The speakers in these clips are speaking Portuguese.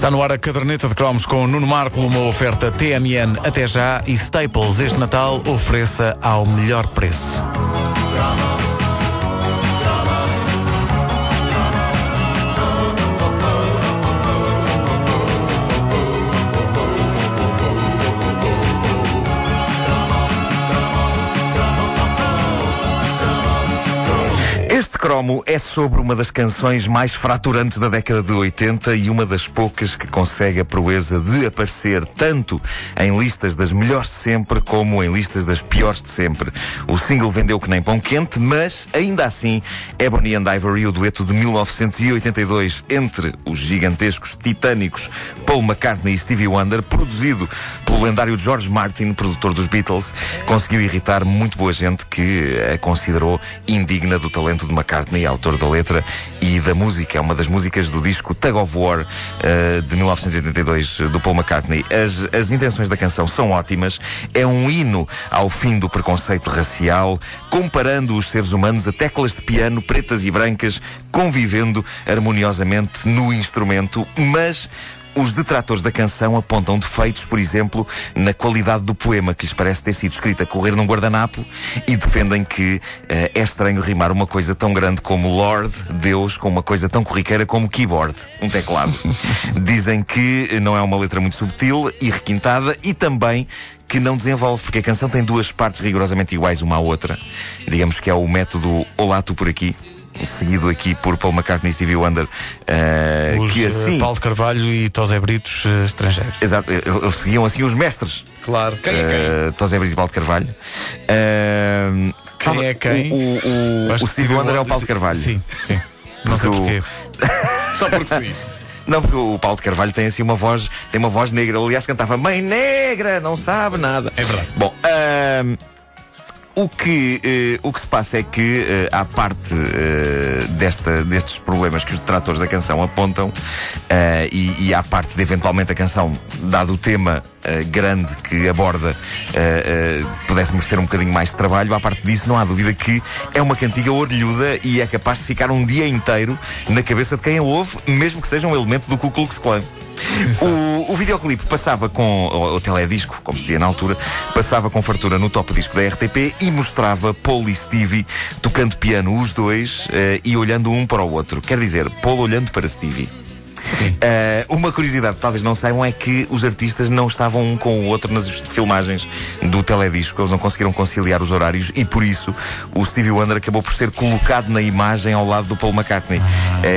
Está no ar a caderneta de cromos com Nuno Marco, uma oferta TMN até já e Staples este Natal ofereça ao melhor preço. Cromo é sobre uma das canções mais fraturantes da década de 80 e uma das poucas que consegue a proeza de aparecer tanto em listas das melhores de sempre como em listas das piores de sempre. O single vendeu que nem pão quente, mas ainda assim Ebony and Ivory, o dueto de 1982 entre os gigantescos titânicos Paul McCartney e Stevie Wonder, produzido pelo lendário George Martin, produtor dos Beatles, conseguiu irritar muito boa gente que a considerou indigna do talento de McCartney, autor da letra e da música. É uma das músicas do disco Tug of War uh, de 1982 do Paul McCartney. As, as intenções da canção são ótimas. É um hino ao fim do preconceito racial, comparando os seres humanos a teclas de piano pretas e brancas, convivendo harmoniosamente no instrumento, mas os detratores da canção apontam defeitos, por exemplo, na qualidade do poema, que lhes parece ter sido escrito a correr num guardanapo, e defendem que uh, é estranho rimar uma coisa tão grande como Lord, Deus, com uma coisa tão corriqueira como keyboard, um teclado. Dizem que não é uma letra muito subtil e requintada, e também que não desenvolve, porque a canção tem duas partes rigorosamente iguais uma à outra. Digamos que é o método Olá, tu por aqui seguido aqui por Paul McCartney e Stevie Wonder. Uh, os, que assim. Paulo de Carvalho e Tosé Britos uh, estrangeiros. Exato, eles seguiam assim os mestres. Claro. Quem é quem? Uh, Tosé Britos e Paulo de Carvalho. Uh, quem é quem? O, o, o, o Stevie Wonder é o Paulo de Carvalho. Sim, sim. Não sei porquê. Só porque sim. Não, porque o Paulo de Carvalho tem assim uma voz, tem uma voz negra. Ele, aliás, cantava Mãe Negra, não sabe nada. É verdade. Bom, uh, o que, uh, o que se passa é que, uh, à parte uh, desta, destes problemas que os detratores da canção apontam, e, e à parte de eventualmente a canção, dado o tema grande que aborda, pudesse merecer um bocadinho mais de trabalho, à parte disso, não há dúvida que é uma cantiga orelhuda e é capaz de ficar um dia inteiro na cabeça de quem a ouve, mesmo que seja um elemento do Ku Klux Klan. O, o videoclipe passava com, o, o teledisco, como se dizia na altura, passava com fartura no top disco da RTP e mostrava Paul e Stevie tocando piano, os dois, uh, e olhando um para o outro. Quer dizer, Paul olhando para Stevie. Uh, uma curiosidade que talvez não saibam é que os artistas não estavam um com o outro nas filmagens do teledisco. Eles não conseguiram conciliar os horários e por isso o Stevie Wonder acabou por ser colocado na imagem ao lado do Paul McCartney. Uh,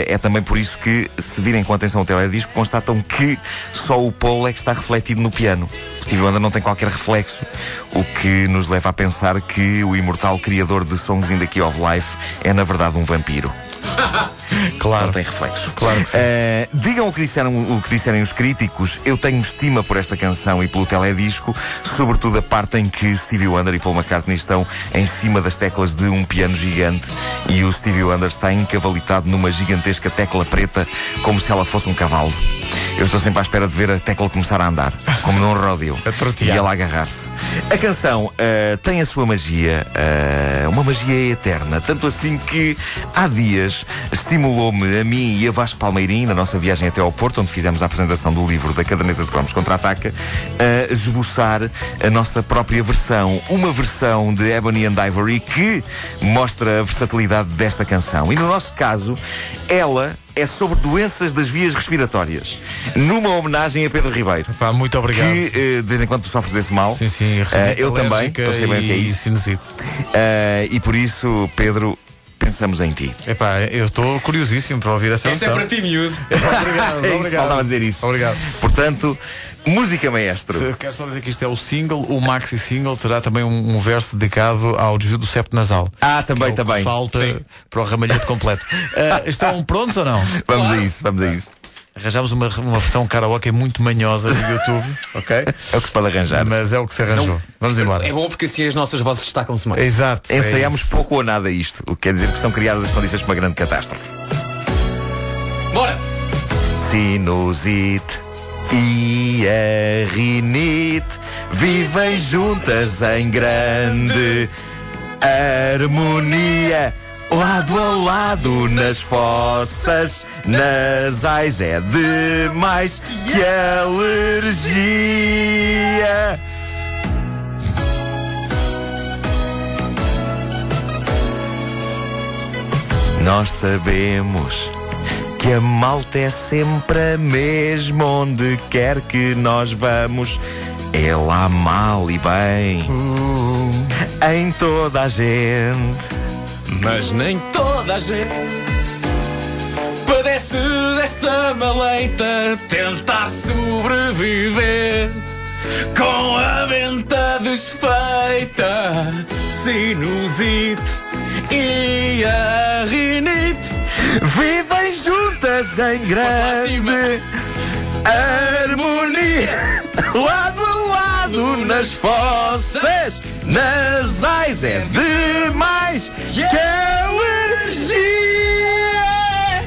é também por isso que, se virem com atenção o teledisco, constatam que só o Paul é que está refletido no piano. O Stevie Wonder não tem qualquer reflexo, o que nos leva a pensar que o imortal criador de Songs in the Key of Life é na verdade um vampiro. claro. Não tem reflexo. Claro que sim. Uh, digam o que, disseram, o que disserem os críticos. Eu tenho estima por esta canção e pelo teledisco, sobretudo a parte em que Stevie Wonder e Paul McCartney estão em cima das teclas de um piano gigante e o Stevie Wonder está encavalitado numa gigantesca tecla preta, como se ela fosse um cavalo. Eu estou sempre à espera de ver a tecla começar a andar, como num ródio. e ela agarrar-se. A canção uh, tem a sua magia, uh, uma magia eterna. Tanto assim que há dias estimulou-me a mim e a Vasco Palmeirim, na nossa viagem até ao Porto, onde fizemos a apresentação do livro da Caderneta de Cromos Contra-Ataca, a esboçar a nossa própria versão. Uma versão de Ebony and Ivory que mostra a versatilidade desta canção. E no nosso caso, ela é sobre doenças das vias respiratórias. Numa homenagem a Pedro Ribeiro. Pá, muito obrigado. Que uh, de vez em quando tu sofres desse mal. Sim, sim. Uh, eu também. Eu sei bem o que é isso. Sinusite. Uh, e por isso, Pedro, pensamos em ti. Epá, eu estou curiosíssimo para ouvir essa Esta é para ti, miúdo. obrigado, é isso, obrigado. faltava dizer isso. Obrigado. Portanto, música maestro. Se- Quero só dizer que isto é o single, o maxi single terá também um, um verso dedicado ao desvio do septo nasal. Ah, também, que é o que também. Falta Sim. para o ramalhete completo. Ah, estão prontos ou não? Vamos a isso, vamos a isso. Arranjámos uma, uma versão karaoke muito manhosa no YouTube, ok? É o que se pode arranjar. Mas é o que se arranjou. Vamos embora. É bom porque assim as nossas vozes destacam-se mais. Exato. é Ensaiamos isso. pouco ou nada isto, o que quer dizer que estão criadas as condições para uma grande catástrofe. Bora! Sinusite e a rinite vivem juntas em grande harmonia. Lado a lado nas fossas nasais é demais que alergia. Nós sabemos que a malta é sempre a mesma onde quer que nós vamos. É lá mal e bem em toda a gente. Mas nem toda a gente padece desta maleita. Tenta sobreviver com a venta desfeita, sinusite e a rinite. Vivem juntas em grande harmonia, lado a lado nas fossas nasais é demais que alergia.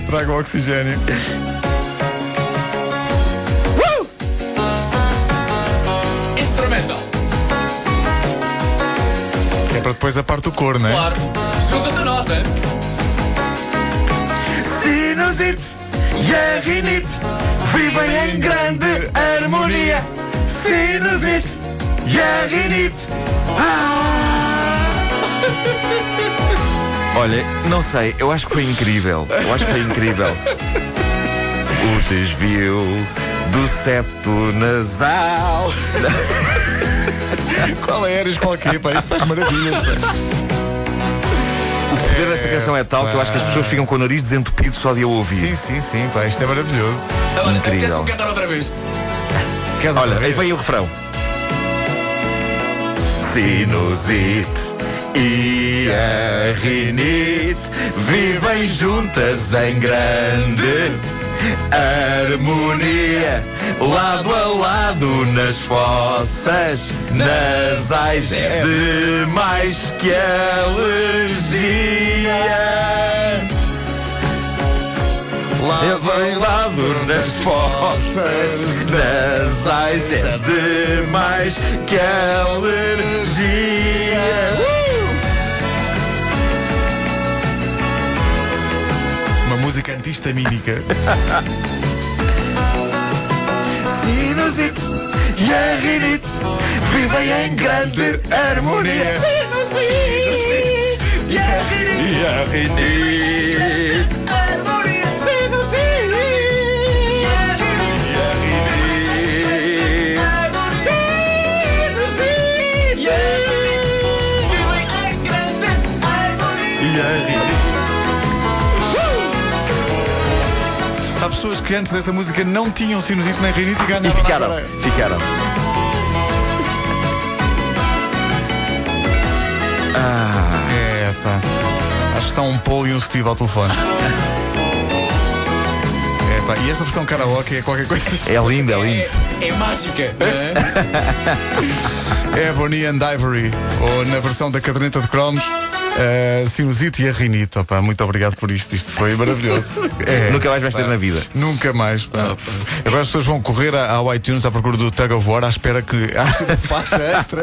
Traga o oxigênio. Uh! Instrumental, É para depois a parte do cor, não é? claro. Junta-te a nós, hein? Sinusite e a rinite vivem em grande harmonia. Sinusite e a rinite. Ah! Olha, não sei, eu acho que foi incrível. Eu acho que foi incrível. O desvio do septo nasal. Qual é Eres qualquer, pá? Isto faz maravilhas. pá. O poder desta canção é tal que eu acho que as pessoas ficam com o nariz desentupido só de a ouvir. Sim, sim, sim, pá. Isto é maravilhoso. Olha, Incrível. apetece-me cantar outra vez. Queres Olha, aí vem o refrão. Sinusite e a rinite vivem juntas em grande harmonia, lado a lado nas fossas nasais é demais que alergia. Lado a lado nas fossas nasais é demais que alergia. Uma música antihistamínica. Sinusite e a rinite vivem em grande harmonia. Sinusite e a rinite. Pessoas que antes desta música não tinham sinusite nem rinite e ganharam E ficaram, ficaram. Ah, É, pá. Acho que está um Paul e um Steve ao telefone. É, pá. E esta versão karaoke é qualquer coisa. é lindo, é lindo. É, é mágica, não é? É Bonnie and Ivory, ou na versão da caderneta de cromos, a sinusite e a rinite. Opa, muito obrigado por isto, isto foi maravilhoso. É, Nunca mais vais ter na vida. Nunca mais. pá. Agora as pessoas vão correr ao iTunes à procura do Tug of War à espera que haja uma faixa extra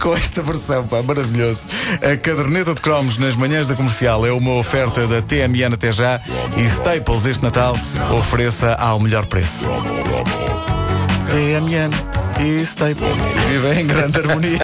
com esta versão. Pá, maravilhoso. A caderneta de cromos nas manhãs da comercial é uma oferta da TMN até já e Staples este Natal ofereça ao melhor preço. TMN e Staples vivem em grande harmonia.